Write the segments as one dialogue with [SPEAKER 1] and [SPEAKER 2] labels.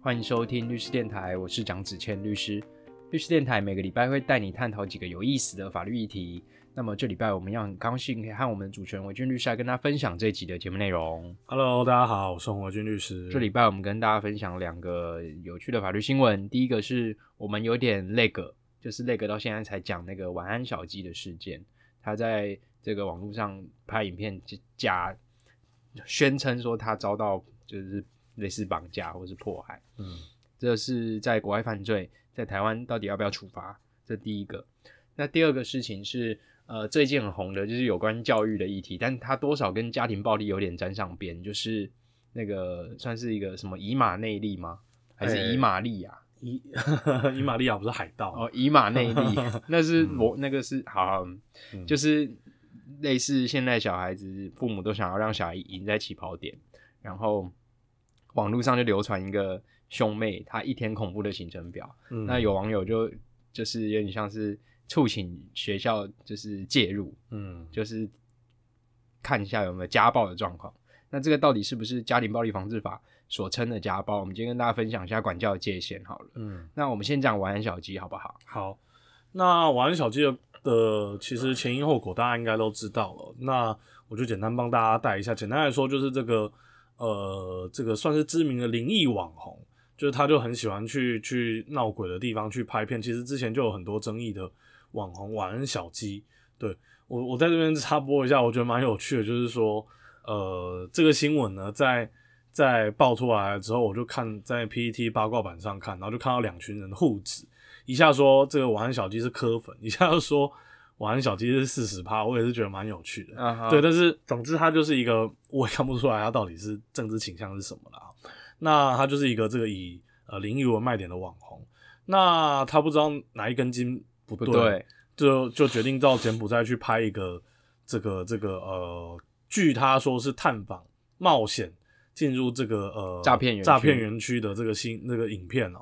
[SPEAKER 1] 欢迎收听律师电台，我是蒋子谦律师。律师电台每个礼拜会带你探讨几个有意思的法律议题。那么这礼拜我们要很高兴可以和我们的主持人韦俊律师来跟大家分享这一集的节目内容。
[SPEAKER 2] Hello，大家好，我是洪伟军律师。
[SPEAKER 1] 这礼拜我们跟大家分享两个有趣的法律新闻。第一个是我们有点那个，就是那个到现在才讲那个晚安小鸡的事件，他在这个网络上拍影片假宣称说他遭到就是类似绑架或是迫害。
[SPEAKER 2] 嗯
[SPEAKER 1] 这是在国外犯罪，在台湾到底要不要处罚？这第一个。那第二个事情是，呃，最近很红的就是有关教育的议题，但它多少跟家庭暴力有点沾上边，就是那个算是一个什么以马内利吗？还是
[SPEAKER 2] 哎
[SPEAKER 1] 以马利亚？
[SPEAKER 2] 伊伊玛利亚不是海盗
[SPEAKER 1] 哦，以马内利，那是
[SPEAKER 2] 嗯
[SPEAKER 1] 我那个是好就是类似现在小孩子父母都想要让小孩赢在起跑点，然后网络上就流传一个兄妹他一天恐怖的行程表，
[SPEAKER 2] 嗯。
[SPEAKER 1] 那有网友就就是有点像是促请学校就是介入，
[SPEAKER 2] 嗯
[SPEAKER 1] 就是看一下有没有家暴的状况。那这个到底是不是家庭暴力防治法所称的家暴？我们今天跟大家分享一下管教的界限好了。
[SPEAKER 2] 嗯
[SPEAKER 1] 那我们先讲晚安小鸡好不好？
[SPEAKER 2] 好。那晚安小鸡的的其实前因后果大家应该都知道了，那我就简单帮大家带一下。简单来说就是这个呃这个算是知名的灵异网红，就是他就很喜欢去去闹鬼的地方去拍片。其实之前就有很多争议的网红晚安小鸡，对我我在这边插播一下，我觉得蛮有趣的，就是说呃这个新闻呢在。在爆出来之后，我就看在 PPT 八卦版上看，然后就看到两群人的互指，一下说这个晚安小鸡是磕粉，一下又说晚安小鸡是四十趴，我也是觉得蛮有趣的。对，但是总之他就是一个，我也看不出来他到底是政治倾向是什么啦。那他就是一个这个以呃灵异为卖点的网红，那他不知道哪一根筋不对，
[SPEAKER 1] 不对，
[SPEAKER 2] 就就决定到柬埔寨去拍一个这个这个呃，据他说是探访冒险进入这个呃
[SPEAKER 1] 诈骗园
[SPEAKER 2] 诈骗园区的这个新那个影片哦。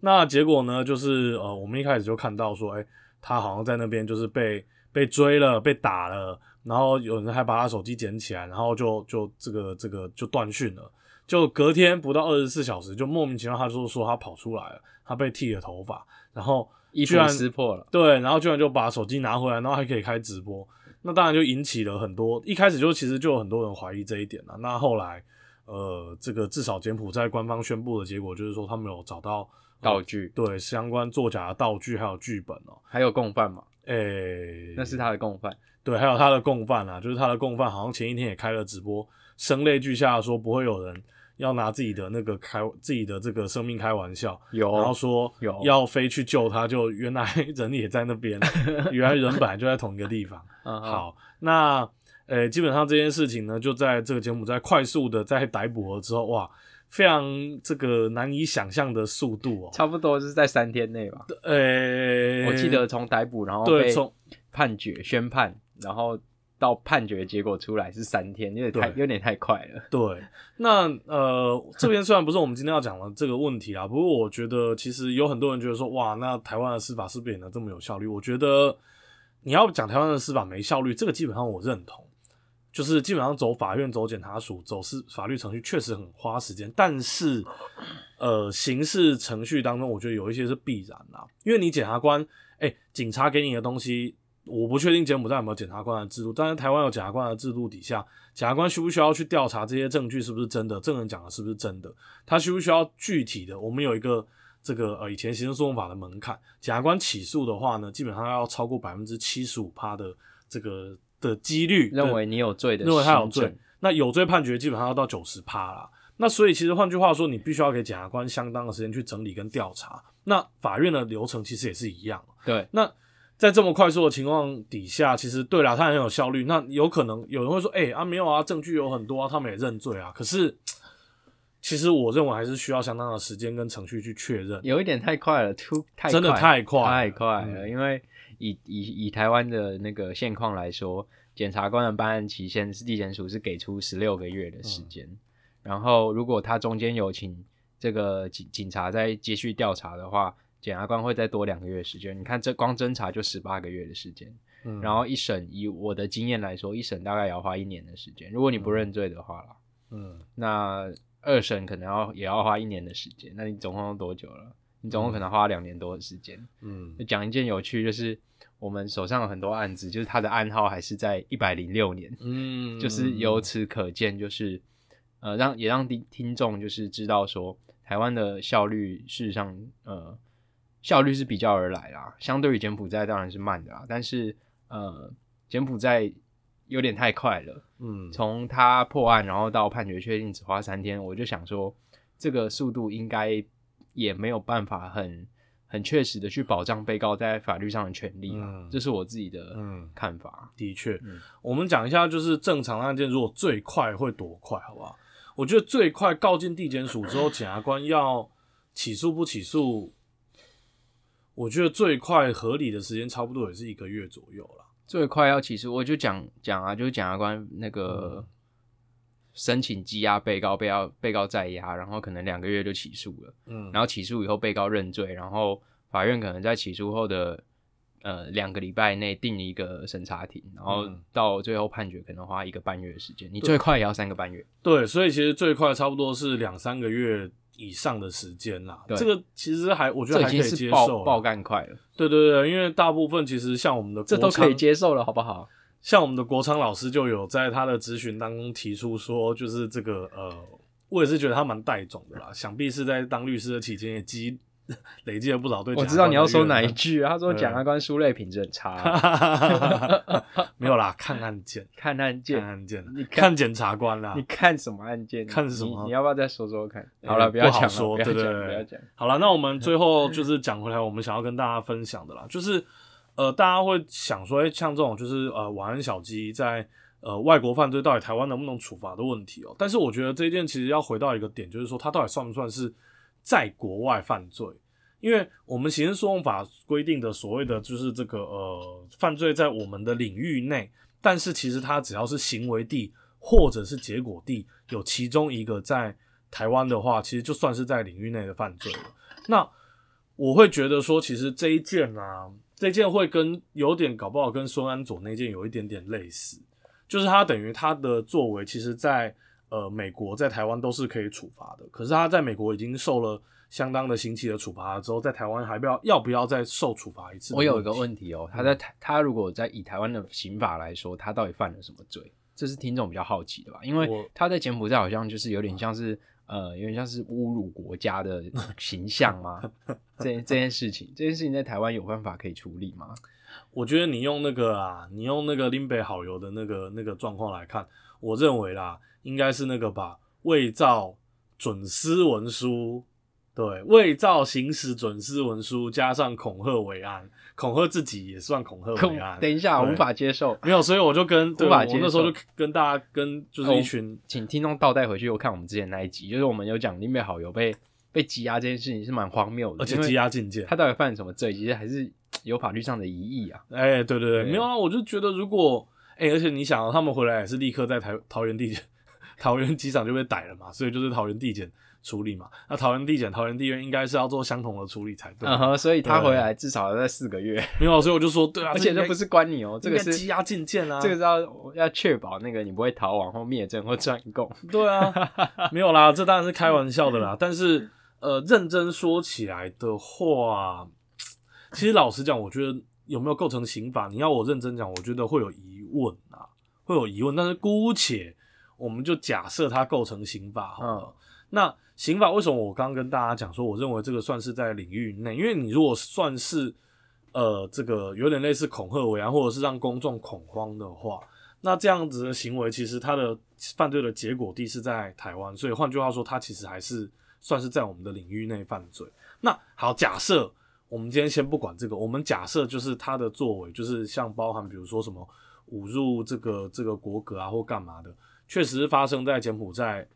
[SPEAKER 2] 那结果呢，就是呃，我们一开始就看到说，哎、他好像在那边就是被被追了，被打了，然后有人还把他手机捡起来，然后就就这个这个就断讯了。就隔天不到二十四小时，就莫名其妙他就说他跑出来了，他被剃了头发，然后
[SPEAKER 1] 衣服
[SPEAKER 2] 居然
[SPEAKER 1] 撕破了。
[SPEAKER 2] 对，然后居然就把手机拿回来，然后还可以开直播，那当然就引起了很多，一开始就其实就有很多人怀疑这一点了。那后来，呃，这个至少柬埔寨官方宣布的结果就是说，他们有找到、呃
[SPEAKER 1] 道具
[SPEAKER 2] 对相关作假的道具还有剧本哦、
[SPEAKER 1] 还有共犯嘛？
[SPEAKER 2] 诶、
[SPEAKER 1] 那是他的共犯。
[SPEAKER 2] 对，还有他的共犯啊，就是他的共犯好像前一天也开了直播，声泪俱下地说不会有人要拿自己的那个开自己的这个生命开玩笑，
[SPEAKER 1] 有，
[SPEAKER 2] 然后说
[SPEAKER 1] 有
[SPEAKER 2] 要飞去救他，就原来 人也在那边，原来人本来就在同一个地方。
[SPEAKER 1] 嗯，
[SPEAKER 2] 好，那呃，基本上这件事情呢，就在这个节目在快速的在逮捕了之后，哇，非常这个难以想象的速度哦。
[SPEAKER 1] 差不多是在三天内吧。
[SPEAKER 2] 呃，
[SPEAKER 1] 我记得从逮捕，然后
[SPEAKER 2] 对从
[SPEAKER 1] 判决宣判，然后到判决结果出来是三天，有点太有点太快了。
[SPEAKER 2] 对，那呃，这边虽然不是我们今天要讲的这个问题啊，不过我觉得其实有很多人觉得说，哇，那台湾的司法是不是也能这么有效率？我觉得你要讲台湾的司法没效率，这个基本上我认同，就是基本上走法院、走检察署、走司法律程序确实很花时间，但是呃，刑事程序当中，我觉得有一些是必然啦，因为你检察官，哎、警察给你的东西。我不确定柬埔寨有没有检察官的制度，但是台湾有检察官的制度底下，检察官需不需要去调查这些证据是不是真的，证人讲的是不是真的？他需不需要具体的？我们有一个这个呃以前刑事诉讼法的门槛，检察官起诉的话呢，基本上要超过百分之七十五趴的这个的几率，
[SPEAKER 1] 认为你有罪的，
[SPEAKER 2] 认为他有罪，，那有罪判决基本上要到九十趴啦。那所以其实换句话说，你必须要给检察官相当的时间去整理跟调查。那法院的流程其实也是一样。
[SPEAKER 1] 对，
[SPEAKER 2] 那在这么快速的情况底下，其实对啦，他很有效率。那有可能有人会说，哎、啊没有啊，证据有很多啊，他们也认罪啊。可是其实我认为还是需要相当的时间跟程序去确认。
[SPEAKER 1] 有一点太快了，too 太
[SPEAKER 2] 真的太快了
[SPEAKER 1] 太快了。
[SPEAKER 2] 嗯
[SPEAKER 1] 因为以以以台湾的那个现况来说，检察官的办案期限是地检署是给出十六个月的时间，然后如果他中间有请这个警警察再继续调查的话，检察官会再多两个月的时间。你看这光侦查就十八个月的时间，
[SPEAKER 2] 嗯。
[SPEAKER 1] 然后一审以我的经验来说，一审大概也要花一年的时间，如果你不认罪的话啦，
[SPEAKER 2] 嗯。
[SPEAKER 1] 那二审可能要也要花一年的时间，那你总共多久了？你总共可能花两年多的时间。
[SPEAKER 2] 嗯。
[SPEAKER 1] 讲一件有趣，就是我们手上有很多案子，就是他的案号还是在一百零六年，
[SPEAKER 2] 嗯，
[SPEAKER 1] 就是由此可见，就是呃让也让听听众就是知道说，台湾的效率事实上呃效率是比较而来啦，相对于柬埔寨当然是慢的啦，但是呃柬埔寨有点太快了，
[SPEAKER 2] 嗯。
[SPEAKER 1] 从他破案然后到判决确定只花三天，我就想说这个速度应该也没有办法很很确实的去保障被告在法律上的权利啊，
[SPEAKER 2] 嗯
[SPEAKER 1] 这是我自己的
[SPEAKER 2] 嗯
[SPEAKER 1] 看法。
[SPEAKER 2] 的确，
[SPEAKER 1] 嗯
[SPEAKER 2] 我们讲一下，就是正常案件如果最快会多快，好不好？我觉得最快告进地检署之后，检察官要起诉不起诉，我觉得最快合理的时间差不多也是一个月左右了。
[SPEAKER 1] 最快要起诉，我就讲讲啊，就是检察官那个
[SPEAKER 2] 嗯
[SPEAKER 1] 申请羁押被告，被告被告在押，然后可能两个月就起诉了，
[SPEAKER 2] 嗯，
[SPEAKER 1] 然后起诉以后被告认罪，然后法院可能在起诉后的呃两个礼拜内定一个审查庭，然后
[SPEAKER 2] 嗯
[SPEAKER 1] 到最后判决可能花一个半月的时间，你最快也要三个半月。
[SPEAKER 2] 对，所以其实最快差不多是两三个月以上的时间啦。
[SPEAKER 1] 对
[SPEAKER 2] 这个其实还我觉得还可以接受啦。
[SPEAKER 1] 爆干快了，
[SPEAKER 2] 对对对，因为大部分其实像我们的国
[SPEAKER 1] 这都可以接受了，好不好？
[SPEAKER 2] 像我们的国昌老师就有在他的咨询当中提出说，就是这个呃，我也是觉得他蛮带种的啦，想必是在当律师的期间也积 累积了不少对。
[SPEAKER 1] 我知道你要说哪一
[SPEAKER 2] 句，
[SPEAKER 1] 啊，他说
[SPEAKER 2] 对
[SPEAKER 1] 检察官书类品质很差啊，
[SPEAKER 2] 没有啦，看案件，
[SPEAKER 1] 看案件看，
[SPEAKER 2] 案件，
[SPEAKER 1] 你看
[SPEAKER 2] 看检察官啦
[SPEAKER 1] 你。看什么案件？
[SPEAKER 2] 看什么
[SPEAKER 1] 你？你要不要再说说看？
[SPEAKER 2] 呃
[SPEAKER 1] 好了，不要讲了，不要讲，
[SPEAKER 2] 说对对对
[SPEAKER 1] 不要讲。
[SPEAKER 2] 好了，那我们最后就是讲回来，我们想要跟大家分享的啦，就是呃，大家会想说，哎、像这种就是呃，晚安小鸡在呃外国犯罪，到底台湾能不能处罚的问题哦、但是我觉得这一件其实要回到一个点，就是说它到底算不算是在国外犯罪？因为我们刑事诉讼法规定的所谓的就是这个呃犯罪在我们的领域内，但是其实它只要是行为地或者是结果地有其中一个在台湾的话，其实就算是在领域内的犯罪了。那我会觉得说，其实这一件啊，这件会跟有点搞不好跟孙安佐那件有一点点类似，就是他等于他的作为，其实在呃美国在台湾都是可以处罚的，可是他在美国已经受了相当的刑期的处罚了之后，在台湾还不要要不要再受处罚一次？
[SPEAKER 1] 我有一个问题哦，
[SPEAKER 2] 嗯
[SPEAKER 1] 他在台他如果在以台湾的刑法来说，他到底犯了什么罪？这是听众比较好奇的吧？因
[SPEAKER 2] 我
[SPEAKER 1] 为他在柬埔寨好像就是有点像是呃，有点像是侮辱国家的 形象吗？这这件事情，这件事情在台湾有办法可以处理吗？
[SPEAKER 2] 我觉得你用那个啊，你用那个林北好友的那个那个状况来看，我认为啦，应该是那个把，伪造准私文书，对，伪造行使准私文书，加上恐吓为安，恐吓自己也算恐吓为安。
[SPEAKER 1] 等一下，
[SPEAKER 2] 我
[SPEAKER 1] 无法接受，
[SPEAKER 2] 没有，所以我就跟对我
[SPEAKER 1] 无法接
[SPEAKER 2] 那时候就跟大家跟就是一群、
[SPEAKER 1] 请听众倒带回去，又看我们之前那一集，就是我们有讲林北好友被被羁押这件事情是蛮荒谬的，
[SPEAKER 2] 而且羁押禁见
[SPEAKER 1] 他到底犯什么罪？其实还是有法律上的疑义啊。
[SPEAKER 2] 哎、对对对，
[SPEAKER 1] 对
[SPEAKER 2] 没有啊，我就觉得如果哎、而且你想、啊，他们回来也是立刻在台桃园地检、桃园机场就被逮了嘛，所以就是桃园地检处理嘛。那桃园地检、桃园地院应该是要做相同的处理才对。
[SPEAKER 1] 嗯哼，所以他回来至少要在四个月，
[SPEAKER 2] 没有啊，所以我就说，对啊，
[SPEAKER 1] 而且这不是关你哦，这个是
[SPEAKER 2] 羁押禁见啊，
[SPEAKER 1] 这个是要要确保那个你不会逃亡或灭证或专供。
[SPEAKER 2] 对啊，没有啦，这当然是开玩笑的啦。但是呃，认真说起来的话，其实老实讲，我觉得有没有构成刑法，你要我认真讲，我觉得会有疑问啊，会有疑问。但是姑且我们就假设它构成刑法好了。那刑法为什么我刚刚跟大家讲说，我认为这个算是在领域内，因为你如果算是呃这个有点类似恐吓为安，或者是让公众恐慌的话，那这样子的行为，其实它的犯罪的结果地是在台湾，所以换句话说，它其实还是算是在我们的领域内犯罪。那好，假设我们今天先不管这个，我们假设就是他的作为，就是像包含比如说什么侮辱这个这个国格啊或干嘛的，确实发生在柬埔寨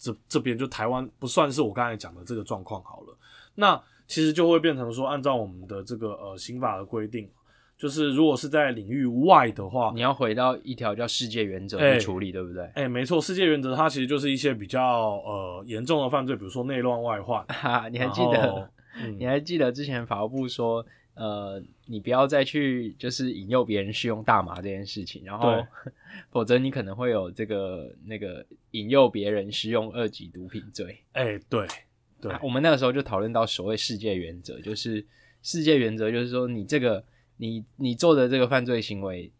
[SPEAKER 2] 这这边，就台湾不算是我刚才讲的这个状况好了。那其实就会变成说，按照我们的这个呃刑法的规定，就是如果是在领域外的话，
[SPEAKER 1] 你要回到一条叫世界原则
[SPEAKER 2] 哎
[SPEAKER 1] 去处理，对不对？
[SPEAKER 2] 哎、没错，世界原则它其实就是一些比较呃严重的犯罪，比如说内乱外患。
[SPEAKER 1] 哈，你还记得？
[SPEAKER 2] 嗯
[SPEAKER 1] 你还记得之前法务部说，呃，你不要再去就是引诱别人使用大麻这件事情，然后 否则你可能会有这个那个引诱别人使用二级毒品罪。
[SPEAKER 2] 哎、对对，
[SPEAKER 1] 我们那个时候就讨论到所谓世界原则，就是世界原则就是说你这个你你做的这个犯罪行为，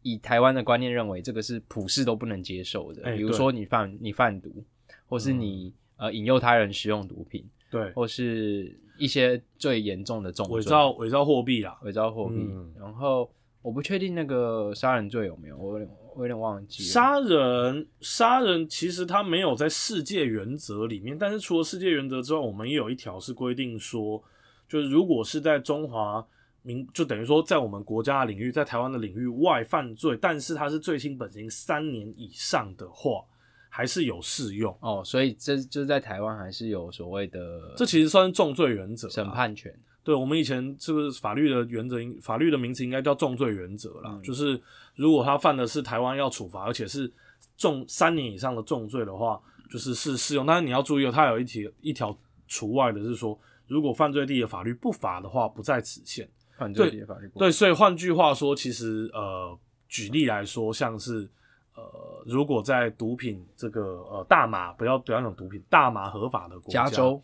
[SPEAKER 1] 以台湾的观念认为这个是普世都不能接受的，
[SPEAKER 2] 哎
[SPEAKER 1] 比如说你贩你贩毒，或是你、呃引诱他人使用毒品，
[SPEAKER 2] 对，
[SPEAKER 1] 或是一些最严重的重罪。
[SPEAKER 2] 伪造伪造货币啦，
[SPEAKER 1] 伪造货币，
[SPEAKER 2] 嗯。
[SPEAKER 1] 然后我不确定那个杀人罪有没有，我有点我有点忘记了。
[SPEAKER 2] 杀人，杀人其实它没有在世界原则里面，但是除了世界原则之外，我们也有一条是规定说，就是如果是在中华民，就等于说在我们国家的领域，在台湾的领域外犯罪，但是它是罪轻本刑三年以上的话，还是有适用。
[SPEAKER 1] 哦，所以这就是在台湾还是有所谓的
[SPEAKER 2] 这其实算是重罪原则啦，
[SPEAKER 1] 审判权。
[SPEAKER 2] 对我们以前是不是法律的原则应？法律的名词应该叫重罪原则啦。
[SPEAKER 1] 嗯
[SPEAKER 2] 就是如果他犯的是台湾要处罚，而且是重三年以上的重罪的话，就是是适用。但是你要注意哦，它有一条一条除外的是说，如果犯罪地的法律不罚的话，不在此限。
[SPEAKER 1] 犯罪的法律不
[SPEAKER 2] 对，所以换句话说，其实呃，举例来说，像是呃，如果在毒品这个呃大麻不要不要讲毒品，大麻合法的国家，
[SPEAKER 1] 加州。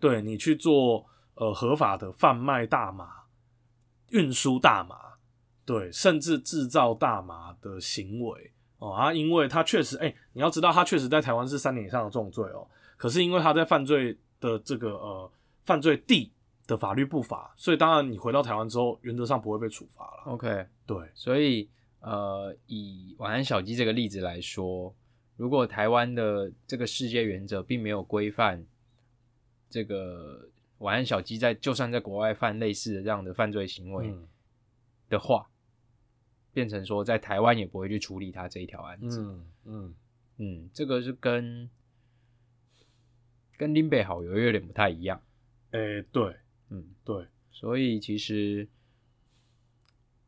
[SPEAKER 2] 对你去做呃合法的贩卖大麻、运输大麻，对，甚至制造大麻的行为哦啊，因为他确实，哎、你要知道，他确实在台湾是三年以上的重罪哦，可是因为他在犯罪的这个呃犯罪地的法律不法，所以当然你回到台湾之后，原则上不会被处罚了。
[SPEAKER 1] OK，
[SPEAKER 2] 对，
[SPEAKER 1] 所以呃，以晚安小鸡这个例子来说，如果台湾的这个世界原则并没有规范这个晚安小鸡在就算在国外犯类似的这样的犯罪行为
[SPEAKER 2] 嗯
[SPEAKER 1] 的话，变成说在台湾也不会去处理他这一条案子。
[SPEAKER 2] 嗯嗯，
[SPEAKER 1] 嗯，这个是跟跟林北好友有点不太一样。
[SPEAKER 2] 哎、对
[SPEAKER 1] 嗯，
[SPEAKER 2] 对，
[SPEAKER 1] 所以其实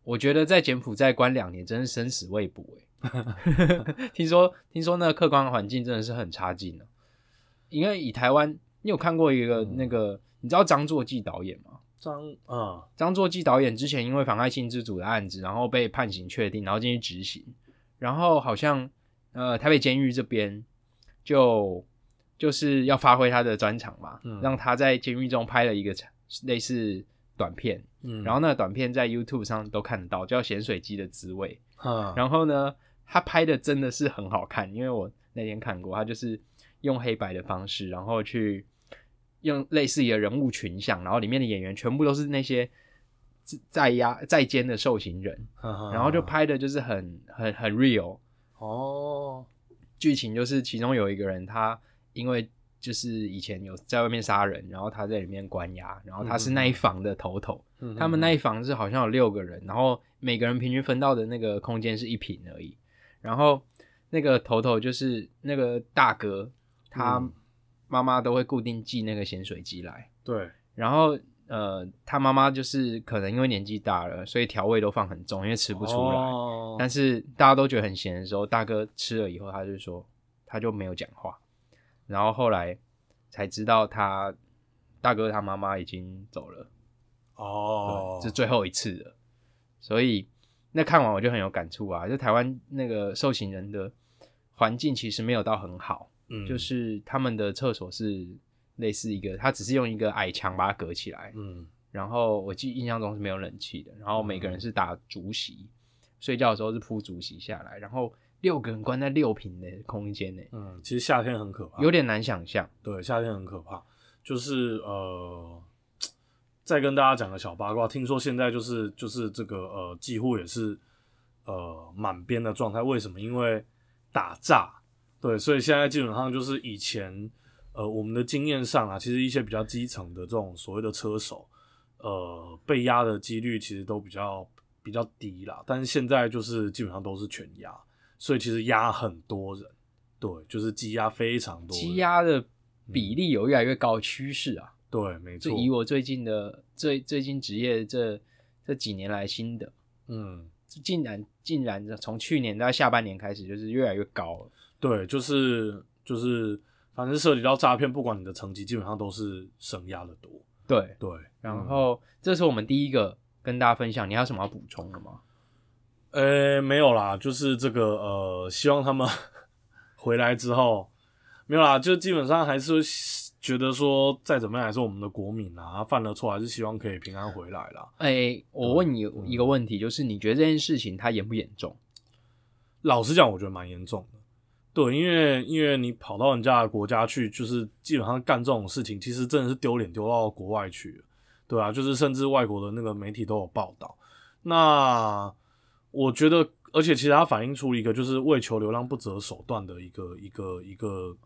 [SPEAKER 1] 我觉得在柬埔寨关两年真是生死未卜哎。听说听说那个客观环境真的是很差劲哦。因为以台湾，你有看过一个
[SPEAKER 2] 嗯
[SPEAKER 1] 那个，你知道张作骥导演吗？
[SPEAKER 2] 张啊
[SPEAKER 1] 张作骥导演之前因为妨害性自主的案子，然后被判刑确定，然后进去执行，然后好像呃台北监狱这边就就是要发挥他的专长嘛，
[SPEAKER 2] 嗯
[SPEAKER 1] 让他在监狱中拍了一个类似短片，
[SPEAKER 2] 嗯，
[SPEAKER 1] 然后那个短片在 YouTube 上都看得到，叫《咸水鸡的滋味》。
[SPEAKER 2] 嗯
[SPEAKER 1] 然后呢，他拍的真的是很好看，因为我那天看过，他就是用黑白的方式，然后去用类似于的人物群像，然后里面的演员全部都是那些在押在监的受刑人，然后就拍的就是很很很 real。
[SPEAKER 2] 哦，
[SPEAKER 1] 剧情就是其中有一个人，他因为就是以前有在外面杀人，然后他在里面关押，然后他是那一房的头头，
[SPEAKER 2] 嗯
[SPEAKER 1] 他们那一房是好像有六个人，然后每个人平均分到的那个空间是一平而已。然后那个头头就是那个大哥，他
[SPEAKER 2] 嗯。
[SPEAKER 1] 妈妈都会固定寄那个咸水鸡来，
[SPEAKER 2] 对，
[SPEAKER 1] 然后呃，他妈妈就是可能因为年纪大了，所以调味都放很重，因为吃不出来。
[SPEAKER 2] 哦。
[SPEAKER 1] 但是大家都觉得很咸的时候，大哥吃了以后，他就说他就没有讲话，然后后来才知道他大哥他妈妈已经走了。
[SPEAKER 2] 哦，
[SPEAKER 1] 这是最后一次了。所以那看完我就很有感触啊，就台湾那个受刑人的环境其实没有到很好，
[SPEAKER 2] 嗯
[SPEAKER 1] 就是他们的厕所是类似一个，他只是用一个矮墙把它隔起来，
[SPEAKER 2] 嗯
[SPEAKER 1] 然后我记印象中是没有冷气的，然后每个人是打竹席，睡觉的时候是铺竹席下来，然后六个人关在六平的空间内，
[SPEAKER 2] 嗯，其实夏天很可怕，
[SPEAKER 1] 有点难想象。
[SPEAKER 2] 对，夏天很可怕。就是呃，再跟大家讲个小八卦，听说现在就是就是这个呃，几乎也是呃满编的状态。为什么？因为打炸，对，所以现在基本上就是以前呃我们的经验上啊，其实一些比较基层的这种所谓的车手，呃，被压的几率其实都比较比较低啦。但是现在就是基本上都是全压，所以其实压很多人，对，就是积压非常多，
[SPEAKER 1] 积压的比例有越来越高的趋势啊。
[SPEAKER 2] 对，没错，
[SPEAKER 1] 就以我最近的最最近职业这这几年来心得，
[SPEAKER 2] 嗯，
[SPEAKER 1] 竟然竟然从去年到下半年开始，就是越来越高了。
[SPEAKER 2] 对，就是就是，反正涉及到诈骗，不管你的成绩，基本上都是升压的多。
[SPEAKER 1] 对，
[SPEAKER 2] 对，
[SPEAKER 1] 然后这是我们第一个跟大家分享？你还有什么要补充的吗？
[SPEAKER 2] 呃，没有啦，就是这个呃，希望他们 回来之后没有啦，就基本上还是觉得说再怎么样还是我们的国民啊，他犯了错还是希望可以平安回来啦。
[SPEAKER 1] 哎、我问你一个问题，就是你觉得这件事情它严不严重？
[SPEAKER 2] 老实讲，我觉得蛮严重的。对，因为因为你跑到人家的国家去，就是基本上干这种事情，其实真的是丢脸丢到国外去了，对啊，就是甚至外国的那个媒体都有报道。那我觉得，而且其实它反映出一个就是为求流浪不择手段的一个一个一个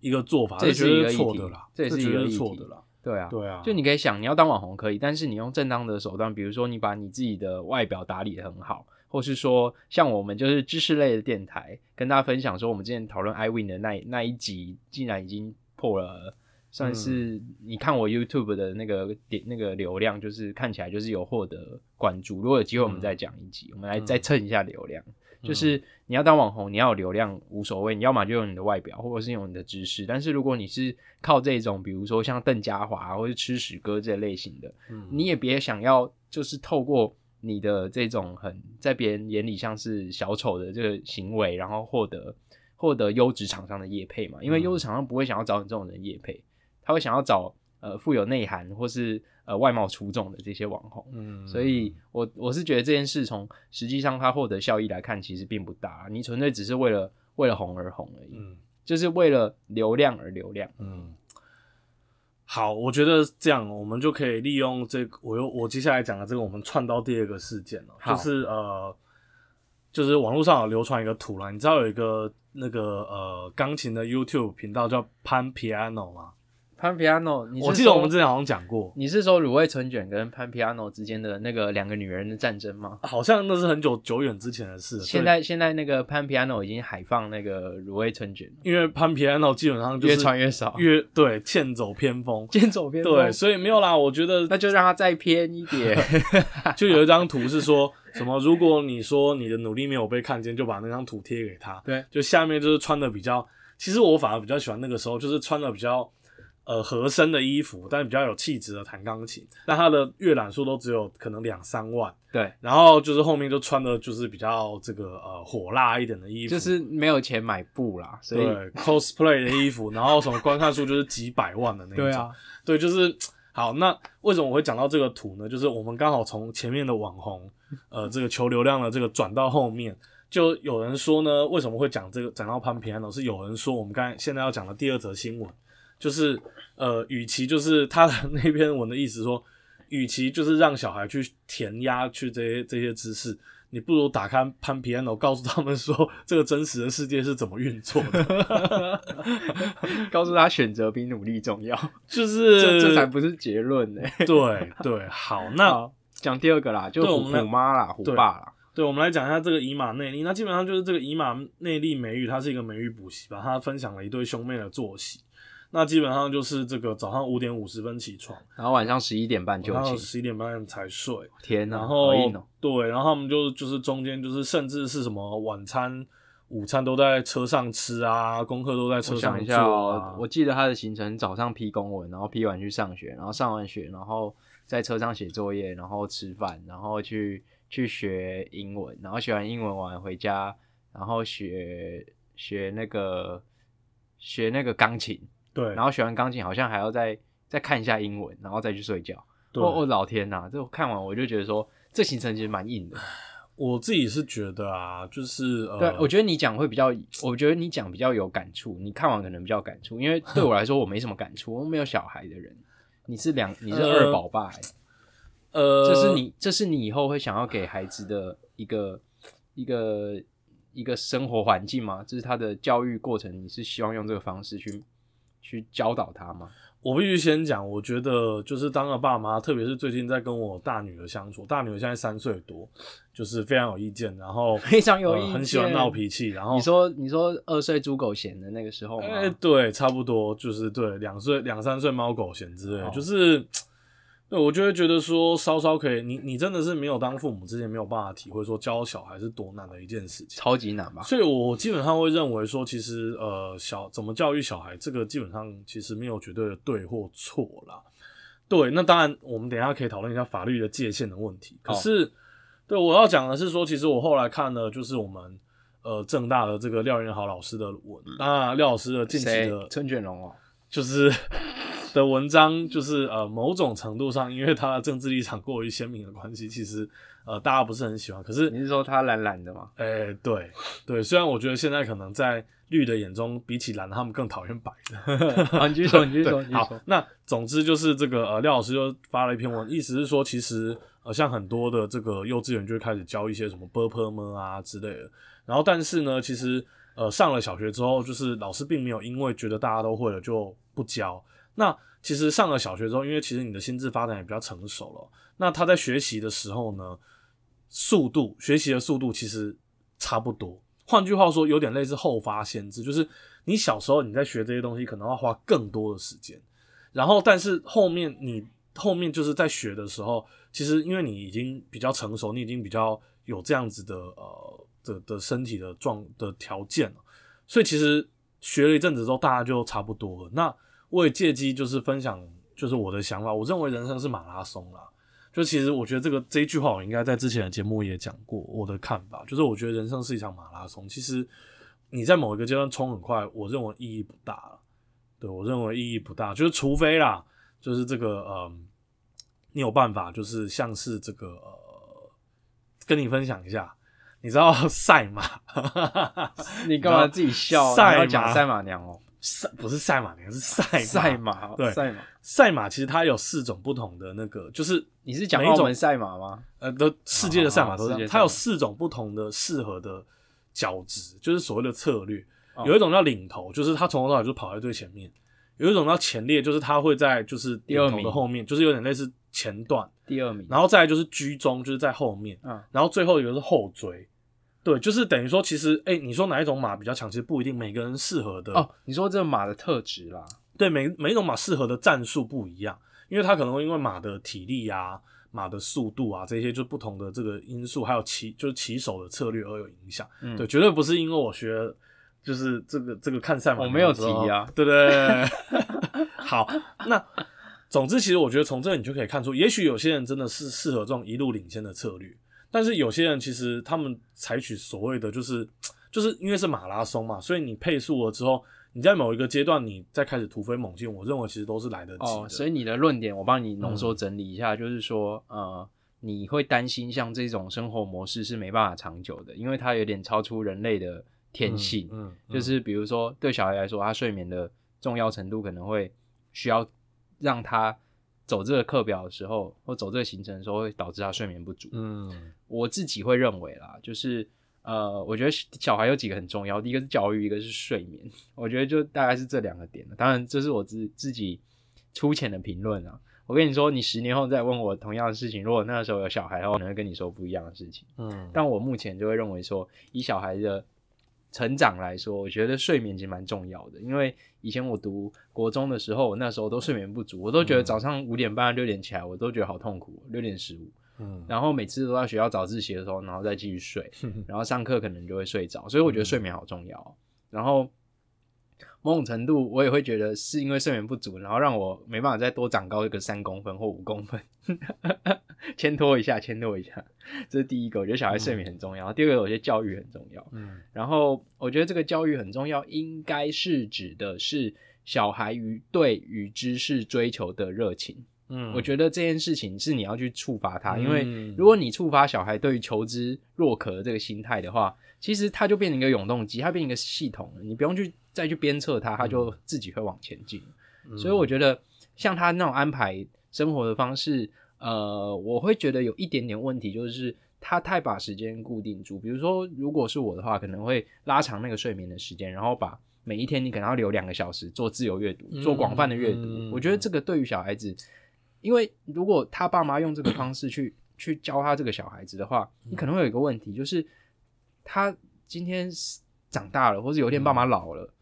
[SPEAKER 2] 一个做法，
[SPEAKER 1] 这
[SPEAKER 2] 绝对
[SPEAKER 1] 是一个
[SPEAKER 2] 错的啦，
[SPEAKER 1] 这也是一个
[SPEAKER 2] 错的啦。
[SPEAKER 1] 对啊，
[SPEAKER 2] 对啊，
[SPEAKER 1] 就你可以想，你要当网红可以，但是你用正当的手段，比如说你把你自己的外表打理的很好，或是说像我们就是知识类的电台，跟大家分享说我们之前讨论 iWin 的那那一集，竟然已经破了，算是你看我 YouTube 的那个点那个流量，就是看起来就是有获得关注。如果有机会，我们再讲一集，我们来再蹭一下流量。就是你要当网红，你要有流量无所谓，你要么就用你的外表，或者是用你的知识。但是如果你是靠这种，比如说像邓家华或是吃屎哥这类型的，
[SPEAKER 2] 嗯
[SPEAKER 1] 你也别想要就是透过你的这种很在别人眼里像是小丑的这个行为，然后获得获得优质厂商的业配嘛？因为
[SPEAKER 2] 嗯
[SPEAKER 1] 优质厂商不会想要找你这种人业配，他会想要找呃富有内涵或是呃外貌出众的这些网红。
[SPEAKER 2] 嗯，
[SPEAKER 1] 所以我我是觉得这件事从实际上它获得效益来看，其实并不大，你纯粹只是为了为了红而红而已，
[SPEAKER 2] 嗯
[SPEAKER 1] 就是为了流量而流量。
[SPEAKER 2] 嗯，好，我觉得这样我们就可以利用这个，我又我接下来讲的这个，我们串到第二个事件了，就是呃，就是网络上有流传一个图啦，你知道有一个那个呃钢琴的 YouTube 频道叫潘 Piano 吗？
[SPEAKER 1] 潘 Piano，你
[SPEAKER 2] 我记得我们之前好像讲过，
[SPEAKER 1] 你是说卤味春卷跟潘 Piano 之间的那个两个女人的战争吗？
[SPEAKER 2] 好像那是很久久远之前的事
[SPEAKER 1] 现在现在那个潘 Piano 已经海放那个卤味春卷，
[SPEAKER 2] 因为潘 Piano 基本上就
[SPEAKER 1] 越
[SPEAKER 2] 是
[SPEAKER 1] 传越少，
[SPEAKER 2] 越对欠走偏锋，
[SPEAKER 1] 剑走偏锋
[SPEAKER 2] 对，所以没有啦。我觉得
[SPEAKER 1] 那就让它再偏一点。
[SPEAKER 2] 就有一张图是说什么，如果你说你的努力没有被看见，就把那张图贴给他。
[SPEAKER 1] 对，
[SPEAKER 2] 就下面就是穿的比较，其实我反而比较喜欢那个时候，就是穿的比较呃合身的衣服，但比较有气质的弹钢琴。但他的阅览数都只有可能两三万，
[SPEAKER 1] 对，
[SPEAKER 2] 然后就是后面就穿的就是比较这个呃火辣一点的衣服，
[SPEAKER 1] 就是没有钱买布啦，所以
[SPEAKER 2] 对 cosplay 的衣服，然后什么观看数就是几百万的那种。
[SPEAKER 1] 对啊，
[SPEAKER 2] 对，就是好。那为什么我会讲到这个图呢？就是我们刚好从前面的网红，呃，这个求流量的这个转到后面，就有人说呢，为什么会讲这个讲到潘平安呢？是有人说我们刚才现在要讲的第二则新闻，就是呃，与其就是他的 那篇文的意思说，与其就是让小孩去填鸭去这些这些知识。你不如打开潘 Piano，告诉他们说这个真实的世界是怎么运作的，
[SPEAKER 1] 告诉他选择比努力重要，
[SPEAKER 2] 就是
[SPEAKER 1] 这这才不是结论呢。
[SPEAKER 2] 对对。好，那
[SPEAKER 1] 好讲第二个啦，就虎
[SPEAKER 2] 我们
[SPEAKER 1] 虎妈啦，虎爸啦。
[SPEAKER 2] 对，我们来讲一下这个以马内利。那基本上就是这个以马内利美语，它是一个美语补习吧，它分享了一对兄妹的作息。那基本上就是这个早上五点五十分起床，
[SPEAKER 1] 然后晚上十一点半就
[SPEAKER 2] 然后
[SPEAKER 1] 寝，
[SPEAKER 2] 十一点半才睡，
[SPEAKER 1] 天哪，
[SPEAKER 2] 然后。对，然后他们就就是中间就是甚至是什么晚餐、午餐都在车上吃啊，功课都在车上做
[SPEAKER 1] 想一下哦
[SPEAKER 2] 啊，。
[SPEAKER 1] 我记得他的行程早上批公文，然后批完去上学，然后上完学，然后在车上写作业，然后吃饭，然后去去学英文，然后学完英文完回家，然后学学那个学那个钢琴，
[SPEAKER 2] 对，
[SPEAKER 1] 然后学完钢琴好像还要再再看一下英文，然后再去睡觉。
[SPEAKER 2] 对
[SPEAKER 1] 我我老天呐，这我看完我就觉得说，这行程其实蛮硬的。
[SPEAKER 2] 我自己是觉得啊，就是呃，
[SPEAKER 1] 对，我觉得你讲会比较，我觉得你讲比较有感触，你看完可能比较感触，因为对我来说我没什么感触，我没有小孩的人，你是两，你是二宝爸、欸，
[SPEAKER 2] 呃，
[SPEAKER 1] 这是你，这是你以后会想要给孩子的一个一个一个生活环境吗？这是他的教育过程，你是希望用这个方式去去教导他吗？
[SPEAKER 2] 我必须先讲，我觉得就是当了爸妈，特别是最近在跟我大女儿相处，大女儿现在三岁多，就是非常有意见，然后
[SPEAKER 1] 非常有意见
[SPEAKER 2] 呃很喜欢闹脾气，然后
[SPEAKER 1] 你说你说二岁猪狗嫌的那个时候吗？
[SPEAKER 2] 哎、对，差不多就是对两岁两三岁猫狗嫌之类就是对我就会觉得说稍稍可以，你你真的是没有当父母之前没有办法体会说教小孩是多难的一件事情。
[SPEAKER 1] 超级难吧？
[SPEAKER 2] 所以，我基本上会认为说，其实呃，小怎么教育小孩，这个基本上其实没有绝对的对或错啦。对，那当然我们等一下可以讨论一下法律的界限的问题。可
[SPEAKER 1] 哦
[SPEAKER 2] 是，对我要讲的是说，其实我后来看了，就是我们呃正大的这个廖元豪老师的文，当然廖老师的近期的？
[SPEAKER 1] 陈卷龙哦，
[SPEAKER 2] 就是 的文章，就是呃某种程度上，因为他的政治立场过于鲜明的关系，其实呃大家不是很喜欢。可是
[SPEAKER 1] 你是说他蓝蓝的吗？
[SPEAKER 2] 哎、对对，虽然我觉得现在可能在绿的眼中，比起蓝，他们更讨厌白的。
[SPEAKER 1] 好，你继续说，你继续说，
[SPEAKER 2] 对，好。那总之就是这个呃，廖老师就发了一篇文，意思是说，其实呃，像很多的这个幼稚园就会开始教一些什么 b p m 啊之类的，然后但是呢，其实呃上了小学之后，就是老师并没有因为觉得大家都会了就不教。那其实上了小学之后，因为其实你的心智发展也比较成熟了，那他在学习的时候呢，速度学习的速度其实差不多。换句话说，有点类似后发先至，就是你小时候你在学这些东西，可能要花更多的时间，然后但是后面你后面就是在学的时候，其实因为你已经比较成熟，你已经比较有这样子的呃的的身体的状的条件了，所以其实学了一阵子之后，大家就差不多了。那我也借机就是分享，就是我的想法，我认为人生是马拉松啦。就其实我觉得这个这一句话，我应该在之前的节目也讲过我的看法，就是我觉得人生是一场马拉松。其实你在某一个阶段冲很快，我认为意义不大了。对我认为意义不大，就是除非啦，就是这个嗯，你有办法，就是像是这个呃，跟你分享一下，你知道 赛马？
[SPEAKER 1] 你干嘛自己笑？
[SPEAKER 2] 赛马
[SPEAKER 1] 讲赛马娘哦，
[SPEAKER 2] 赛不是赛马娘，是赛
[SPEAKER 1] 赛马哦，
[SPEAKER 2] 对
[SPEAKER 1] 赛马。
[SPEAKER 2] 赛马其实它有四种不同的那个，就是
[SPEAKER 1] 你是讲澳门赛马吗？
[SPEAKER 2] 呃的世界的赛马都是这样，它有四种不同的适合的角质，就是所谓的策略。
[SPEAKER 1] 哦
[SPEAKER 2] 有一种叫领头，就是他从头到尾就跑在最前面；有一种叫前列，就是他会在就是领头的
[SPEAKER 1] 第二名
[SPEAKER 2] 后面，就是有点类似前段。
[SPEAKER 1] 第二名。
[SPEAKER 2] 然后再来就是居中，就是在后面。
[SPEAKER 1] 嗯，
[SPEAKER 2] 然后最后一个是后追。对，就是等于说，其实，哎、你说哪一种马比较强，其实不一定，每个人适合的
[SPEAKER 1] 哦，你说这马的特质啦，
[SPEAKER 2] 对，每每一种马适合的战术不一样，因为它可能会因为马的体力啊、马的速度啊这些就不同的这个因素，还有骑就是骑手的策略而有影响。
[SPEAKER 1] 嗯
[SPEAKER 2] 对，绝对不是因为我学就是这个这个看赛马，
[SPEAKER 1] 我没有提啊，
[SPEAKER 2] 对不对好，那总之，其实我觉得从这里你就可以看出，也许有些人真的是适合这种一路领先的策略，但是有些人其实他们采取所谓的就是 就是因为是马拉松嘛，所以你配速了之后，你在某一个阶段你再开始突飞猛进，我认为其实都是来得及的。
[SPEAKER 1] 哦，所以你的论点我帮你浓
[SPEAKER 2] 嗯
[SPEAKER 1] 缩整理一下，就是说，呃，你会担心像这种生活模式是没办法长久的，因为它有点超出人类的天性。
[SPEAKER 2] 嗯，嗯
[SPEAKER 1] 就是比如说，对小孩来说，他睡眠的重要程度可能会需要让他走这个课表的时候，或走这个行程的时候，会导致他睡眠不足。
[SPEAKER 2] 嗯
[SPEAKER 1] 我自己会认为啦，就是呃，我觉得小孩有几个很重要，第一个是教育，一个是睡眠，我觉得就大概是这两个点了。当然，这是我自自己粗浅的评论啊。我跟你说，你十年后再问我同样的事情，如果那个时候有小孩的话，我可能会跟你说不一样的事情。
[SPEAKER 2] 嗯，
[SPEAKER 1] 但我目前就会认为说，以小孩的成长来说，我觉得睡眠其实蛮重要的。因为以前我读国中的时候，我那时候都睡眠不足，我都觉得
[SPEAKER 2] 嗯
[SPEAKER 1] 早上五点半、六点起来，我都觉得好痛苦，六点十五。
[SPEAKER 2] 嗯，
[SPEAKER 1] 然后每次都在学校早自习的时候，然后再继续睡，然后上课可能就会睡着，所以我觉得睡眠好重要。然后某种程度，我也会觉得是因为睡眠不足，然后让我没办法再多长高一个三公分或五公分，牵拖一下，牵拖一下，这是第一个。我觉得小孩睡眠很重要。第二个，我觉得教育很重要。
[SPEAKER 2] 嗯
[SPEAKER 1] 然后我觉得这个教育很重要，应该是指的是小孩于对于知识追求的热情。
[SPEAKER 2] 嗯，
[SPEAKER 1] 我觉得这件事情是你要去触发他，因为
[SPEAKER 2] 嗯
[SPEAKER 1] 如果你触发小孩对于求知若渴这个心态的话，其实他就变成一个永动机，他变成一个系统了，你不用去再去鞭策他，他就自己会往前进。
[SPEAKER 2] 嗯
[SPEAKER 1] 所以我觉得像他那种安排生活的方式，呃，我会觉得有一点点问题，就是他太把时间固定住。比如说，如果是我的话，可能会拉长那个睡眠的时间，然后把每一天你可能要留两个小时做自由阅读，做广泛的阅读。
[SPEAKER 2] 嗯
[SPEAKER 1] 我觉得这个对于小孩子，因为如果他爸妈用这个方式去去教他这个小孩子的话，你可能会有一个问题，就是他今天长大了，或者有一天爸妈老了，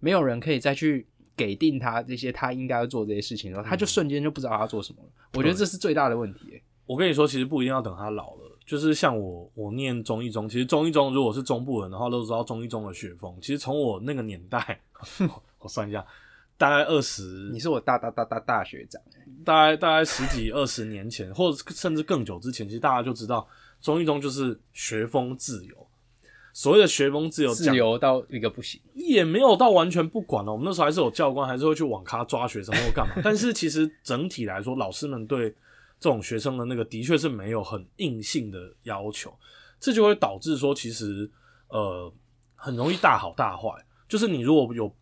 [SPEAKER 1] 没有人可以再去给定他这些他应该要做这些事情的时候，他就瞬间就不知道他要做什么了。我觉得这是最大的问题、欸。
[SPEAKER 2] 我跟你说，其实不一定要等他老了，就是像我，我念中一中，其实中一中如果是中部人的话，都知道中一中的学风。其实从我那个年代，我算一下，大概二十，
[SPEAKER 1] 你是我大大大大大学长，
[SPEAKER 2] 大概大概十几二十年前，或者甚至更久之前，其实大家就知道中一中就是学风自由。所谓的学风自由，
[SPEAKER 1] 自由到一个不行，
[SPEAKER 2] 也没有到完全不管了。我们那时候还是有教官，还是会去网咖抓学生或干嘛。但是其实整体来说，老师们对这种学生的那个的确是没有很硬性的要求，这就会导致说，其实呃很容易大好大坏。就是你如果有，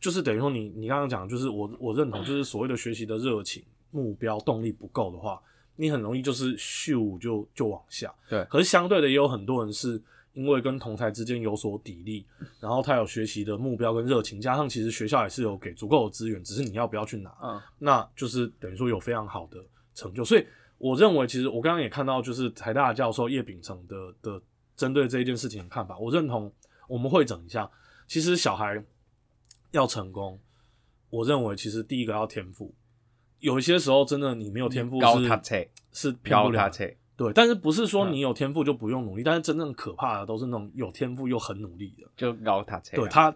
[SPEAKER 2] 就是等于说你你刚刚讲，就是我我认同，就是所谓的学习的热情、目标、动力不够的话，你很容易就是咻就就往下。
[SPEAKER 1] 对，
[SPEAKER 2] 可是相对的也有很多人是。因为跟同才之间有所砥砺，然后他有学习的目标跟热情，加上其实学校也是有给足够的资源，只是你要不要去拿，
[SPEAKER 1] 嗯，
[SPEAKER 2] 那就是等于说有非常好的成就。所以我认为，其实我刚刚也看到，就是台大教授叶秉成的的针对这一件事情的看法，我认同。我们会整一下，其实小孩要成功，我认为其实第一个要天赋，有一些时候真的你没有天赋是是
[SPEAKER 1] 高他车。
[SPEAKER 2] 对，但是不是说你有天赋就不用努力？但是真正可怕的都是那种有天赋又很努力的，
[SPEAKER 1] 就高他
[SPEAKER 2] 对他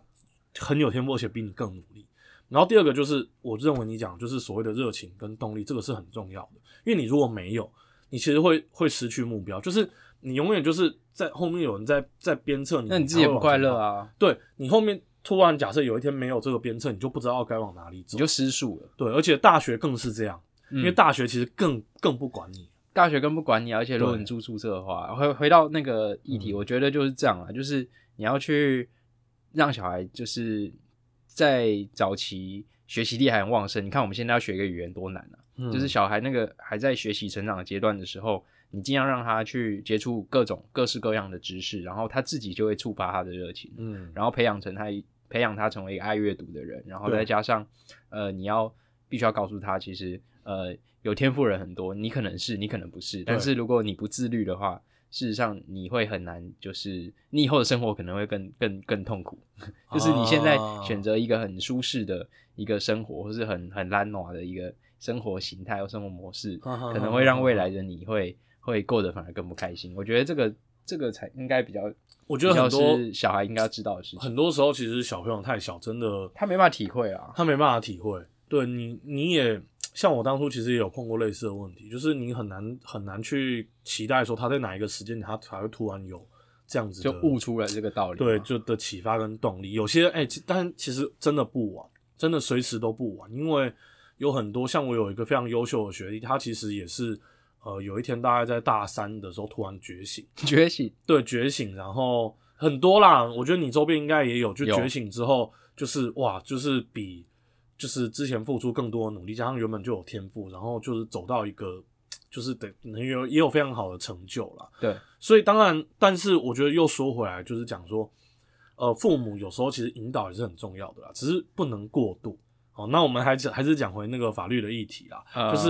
[SPEAKER 2] 很有天赋，而且比你更努力。然后第二个就是，我认为你讲就是所谓的热情跟动力，这个是很重要的。因为你如果没有，你其实会会失去目标，就是你永远就是在后面有人在在鞭策你，
[SPEAKER 1] 那你自己也不快乐啊。
[SPEAKER 2] 对你后面突然假设有一天没有这个鞭策，你就不知道该往哪里走，
[SPEAKER 1] 你就失速了。
[SPEAKER 2] 对，而且大学更是这样，因为大学其实更更不管你。
[SPEAKER 1] 大学更不管你，而且如果你住宿舍的话，回回到那个议题，我觉得就是这样啊，就是你要去让小孩就是在早期学习力还很旺盛。你看我们现在要学一个语言多难啊，就是小孩那个还在学习成长的阶段的时候，你尽量让他去接触各种各式各样的知识，然后他自己就会触发他的热情，
[SPEAKER 2] 嗯，
[SPEAKER 1] 然后培养成他培养他成为一个爱阅读的人，然后再加上呃，你要必须要告诉他，其实呃。有天赋人很多，你可能是，你可能不是。但是如果你不自律的话，事实上你会很难，就是你以后的生活可能会更更更痛苦。就是你现在选择一个很舒适的一个生活，或是很很懒惰的一个生活形态或生活模式，可能会让未来的你会会过得反而更不开心。我觉得这个这个才应该比较，
[SPEAKER 2] 我觉得很多
[SPEAKER 1] 小孩应该要知道的事情。
[SPEAKER 2] 很多时候其实小朋友太小，真的
[SPEAKER 1] 他没办法体会啊，
[SPEAKER 2] 他没办法体会。对你，你也。像我当初其实也有碰过类似的问题，就是你很难很难去期待说他在哪一个时间点他才会突然有这样子
[SPEAKER 1] 就悟出来这个道理，
[SPEAKER 2] 对，就的启发跟动力。有些哎，但其实真的不晚，真的随时都不晚，因为有很多像我有一个非常优秀的学弟，他其实也是呃有一天大概在大三的时候突然觉醒，
[SPEAKER 1] 觉醒，
[SPEAKER 2] 对，觉醒，然后很多啦，我觉得你周边应该也有，就觉醒之后就是哇，就是比。就是之前付出更多的努力，加上原本就有天赋，然后就是走到一个，就是得能有也有非常好的成就了。
[SPEAKER 1] 对，
[SPEAKER 2] 所以当然，但是我觉得又说回来，就是讲说，呃，父母有时候其实引导也是很重要的啦，只是不能过度。哦，那我们还是还是讲回那个法律的议题啦，就是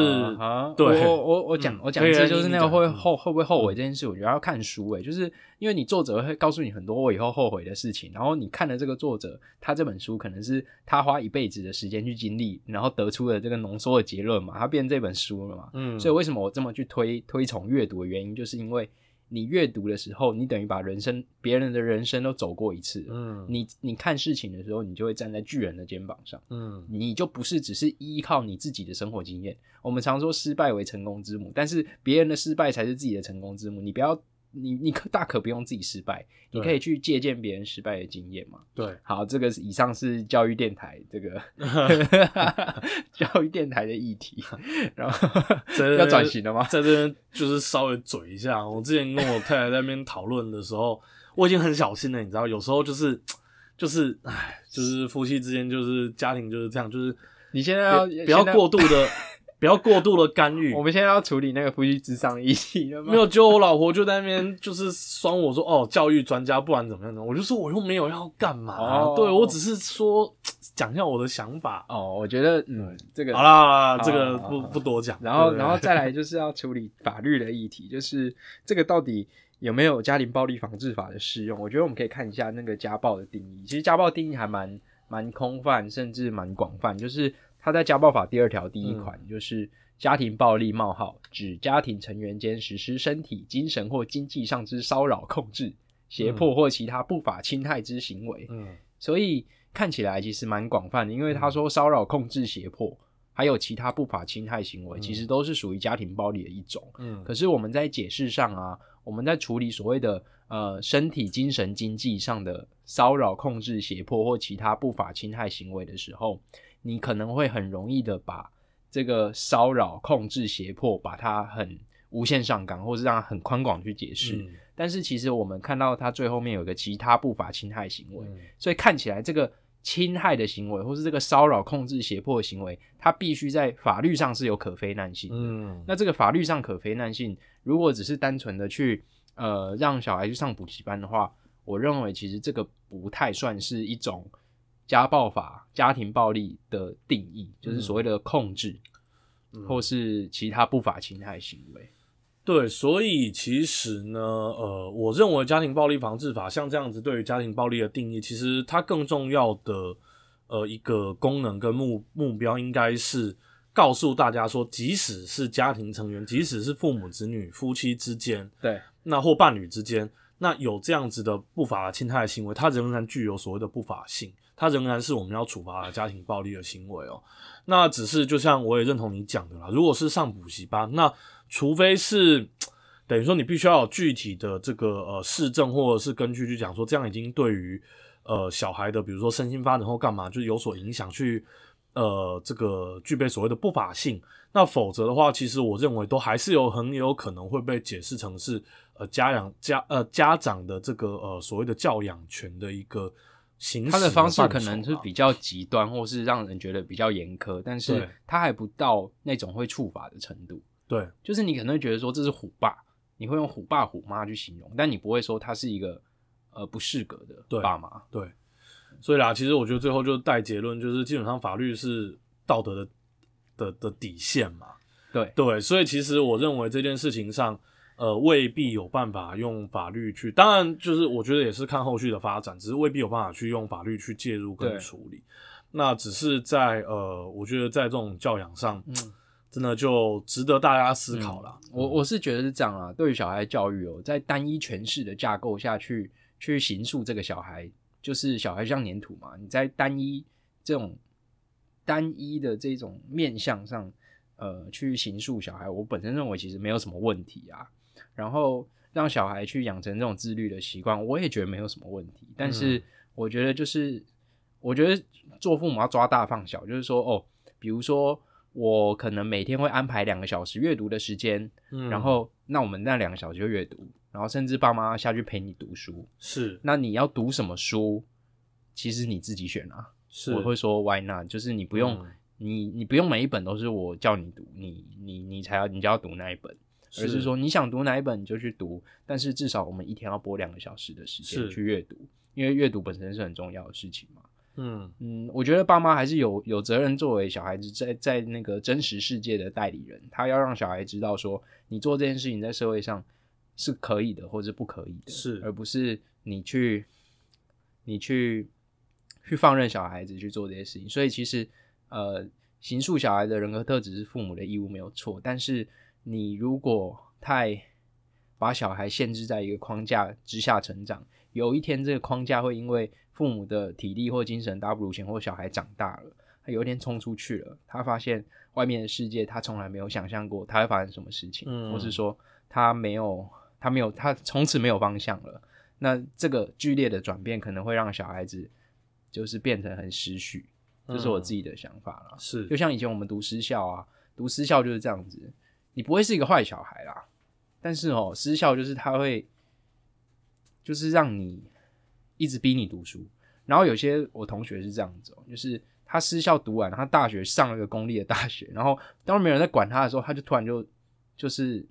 [SPEAKER 2] 对，
[SPEAKER 1] 我我我讲我讲这就是那个会后会不会后悔这件事，我觉得要看书诶，就是因为你作者会告诉你很多我以后后悔的事情，然后你看了这个作者他这本书可能是他花一辈子的时间去经历，然后得出的这个浓缩的结论嘛，他变成这本书了嘛，
[SPEAKER 2] 嗯，
[SPEAKER 1] 所以为什么我这么去推推崇阅读的原因，就是因为。你阅读的时候，你等于把人生别人的人生都走过一次。
[SPEAKER 2] 嗯，
[SPEAKER 1] 你你看事情的时候，你就会站在巨人的肩膀上。
[SPEAKER 2] 嗯，
[SPEAKER 1] 你就不是只是依靠你自己的生活经验。我们常说失败为成功之母，但是别人的失败才是自己的成功之母。你不要。你你可大可不用自己失败，你可以去借鉴别人失败的经验嘛。
[SPEAKER 2] 对，
[SPEAKER 1] 好，这个是以上是教育电台这个 教育电台的议题，然后 要转型了吗？
[SPEAKER 2] 在这边就是稍微嘴一下。我之前跟我太太在那边讨论的时候，我已经很小心了，你知道，有时候就是就是唉，就是夫妻之间就是家庭就是这样，就是
[SPEAKER 1] 你现在要
[SPEAKER 2] 不要过度的。不要过度的干预。
[SPEAKER 1] 我们现在要处理那个夫妻智商议题了吗？
[SPEAKER 2] 没有，就我老婆就在那边就是酸我说哦，教育专家不然怎么样呢？我就说我又没有要干嘛，对我只是说讲一下我的想法。
[SPEAKER 1] 哦，我觉得嗯，这个
[SPEAKER 2] 好啦，这个不不多讲。
[SPEAKER 1] 然后，然后再来就是要处理法律的议题，就是这个到底有没有家庭暴力防治法的适用？我觉得我们可以看一下那个家暴的定义。其实家暴定义还蛮蛮空泛，甚至蛮广泛，就是。他在家暴法第二条第一款，就是家庭暴力冒号指家庭成员间实施身体、精神或经济上之骚扰、控制、胁迫或其他不法侵害之行为。
[SPEAKER 2] 嗯，
[SPEAKER 1] 所以看起来其实蛮广泛的，因为他说骚扰、控制、胁迫，还有其他不法侵害行为，其实都是属于家庭暴力的一种。
[SPEAKER 2] 嗯。
[SPEAKER 1] 可是我们在解释上啊，我们在处理所谓的呃身体、精神、经济上的骚扰、控制、胁迫或其他不法侵害行为的时候，你可能会很容易的把这个骚扰、控制、胁迫，把它很无限上纲，或是让它很宽广去解释。
[SPEAKER 2] 嗯
[SPEAKER 1] 但是其实我们看到它最后面有一个其他不法侵害行为，
[SPEAKER 2] 嗯
[SPEAKER 1] 所以看起来这个侵害的行为，或是这个骚扰、控制、胁迫的行为，它必须在法律上是有可非难性的。
[SPEAKER 2] 嗯
[SPEAKER 1] 那这个法律上可非难性，如果只是单纯的去呃让小孩去上补习班的话，我认为其实这个不太算是一种家暴法、家庭暴力的定义，就是所谓的控制、
[SPEAKER 2] 嗯。
[SPEAKER 1] 或是其他不法侵害行为。
[SPEAKER 2] 对，所以其实呢，呃，我认为家庭暴力防治法像这样子对于家庭暴力的定义，其实它更重要的呃一个功能跟目目标，应该是告诉大家说，即使是家庭成员，即使是父母子女、夫妻之间，
[SPEAKER 1] 对，
[SPEAKER 2] 那或伴侣之间，那有这样子的不法侵害行为，它仍然具有所谓的不法性，它仍然是我们要处罚家庭暴力的行为哦。那只是就像我也认同你讲的啦，如果是上补习班，那除非是等于说你必须要有具体的这个呃市政或者是根据去讲说，这样已经对于呃小孩的比如说身心发展或干嘛，就有所影响，去呃这个具备所谓的不法性。那否则的话，其实我认为都还是有很有可能会被解释成是呃家养家呃家长的这个呃所谓的教养权的一个
[SPEAKER 1] 他的方式可能是比较极端，或是让人觉得比较严苛，但是他还不到那种会触法的程度。
[SPEAKER 2] 对
[SPEAKER 1] 就是你可能会觉得说这是虎爸，你会用虎爸虎妈去形容，但你不会说他是一个呃不适格的爸妈。
[SPEAKER 2] 对，所以啦，其实我觉得最后就是带结论，就是基本上法律是道德的的的底线嘛。
[SPEAKER 1] 对
[SPEAKER 2] 对，所以其实我认为这件事情上，呃，未必有办法用法律去，当然就是我觉得也是看后续的发展，只是未必有办法去用法律去介入跟处理。那只是在呃，我觉得在这种教养上，
[SPEAKER 1] 嗯
[SPEAKER 2] 真的就值得大家思考啦。
[SPEAKER 1] 我我是觉得是这样啊，对于小孩教育哦，在单一诠释的架构下去去形塑这个小孩，就是小孩像粘土嘛，你在单一这种单一的这种面向上，呃，去形塑小孩，我本身认为其实没有什么问题啊。然后让小孩去养成这种自律的习惯，我也觉得没有什么问题。但是
[SPEAKER 2] 嗯
[SPEAKER 1] 我觉得就是，我觉得做父母要抓大放小，就是说哦，比如说我可能每天会安排两个小时阅读的时间，
[SPEAKER 2] 嗯
[SPEAKER 1] 然后那我们那两个小时就阅读，然后甚至爸妈下去陪你读书。
[SPEAKER 2] 是
[SPEAKER 1] 那你要读什么书，其实你自己选啊。
[SPEAKER 2] 是
[SPEAKER 1] 我会说 why not，就是你不用、
[SPEAKER 2] 嗯
[SPEAKER 1] 你你不用每一本都是我叫你读，你你你才要你就要读那一本，而是说你想读哪一本你就去读，但是至少我们一天要播两个小时的时间去阅读，因为阅读本身是很重要的事情嘛。
[SPEAKER 2] 嗯
[SPEAKER 1] 嗯，我觉得爸妈还是有有责任作为小孩子在在那个真实世界的代理人，他要让小孩知道说，你做这件事情在社会上是可以的，或者不可以的，
[SPEAKER 2] 是
[SPEAKER 1] 而不是你去你去去放任小孩子去做这些事情。所以其实呃，形塑小孩的人格特质是父母的义务没有错，但是你如果太把小孩限制在一个框架之下成长，有一天这个框架会因为父母的体力或精神大不如前，或小孩长大了，他有一天冲出去了，他发现外面的世界他从来没有想象过他会发生什么事情，
[SPEAKER 2] 嗯
[SPEAKER 1] 或是说他没有他没有他从此没有方向了，那这个剧烈的转变可能会让小孩子就是变成很失序，这是我自己的想法啦。
[SPEAKER 2] 是。
[SPEAKER 1] 就像以前我们读私校啊，读私校就是这样子，你不会是一个坏小孩啦，但是哦，私校就是他会，就是让你一直逼你读书。然后有些我同学是这样子哦，就是他私校读完，他大学上了个公立的大学，然后当没有人在管他的时候，他就突然就就是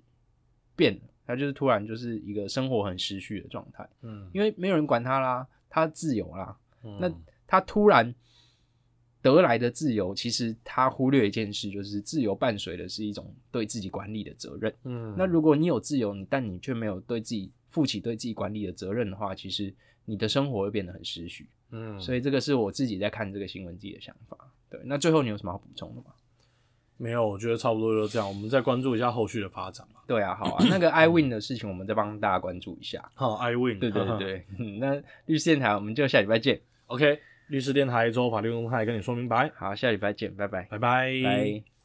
[SPEAKER 1] 变了，他就是突然就是一个生活很失序的状态，
[SPEAKER 2] 嗯
[SPEAKER 1] 因为没有人管他啦，他自由啦，那
[SPEAKER 2] 嗯
[SPEAKER 1] 他突然得来的自由，其实他忽略一件事，就是自由伴随的是一种对自己管理的责任。
[SPEAKER 2] 嗯
[SPEAKER 1] 那如果你有自由，你但你却没有对自己负起对自己管理的责任的话，其实你的生活会变得很失序。
[SPEAKER 2] 嗯
[SPEAKER 1] 所以这个是我自己在看这个新闻自己的想法。对，那最后你有什么好补充的吗？
[SPEAKER 2] 没有，我觉得差不多就是这样。我们再关注一下后续的发展吧。
[SPEAKER 1] 对啊，好啊，那个 iWin 的事情，我们再帮大家关注一下。
[SPEAKER 2] 好，I win。
[SPEAKER 1] 对对对对，嗯那律师电台我们就下礼拜见。
[SPEAKER 2] OK，律师电台周法律公开跟你说明白，
[SPEAKER 1] 好，下礼拜见，拜拜，
[SPEAKER 2] 拜拜。
[SPEAKER 1] 拜。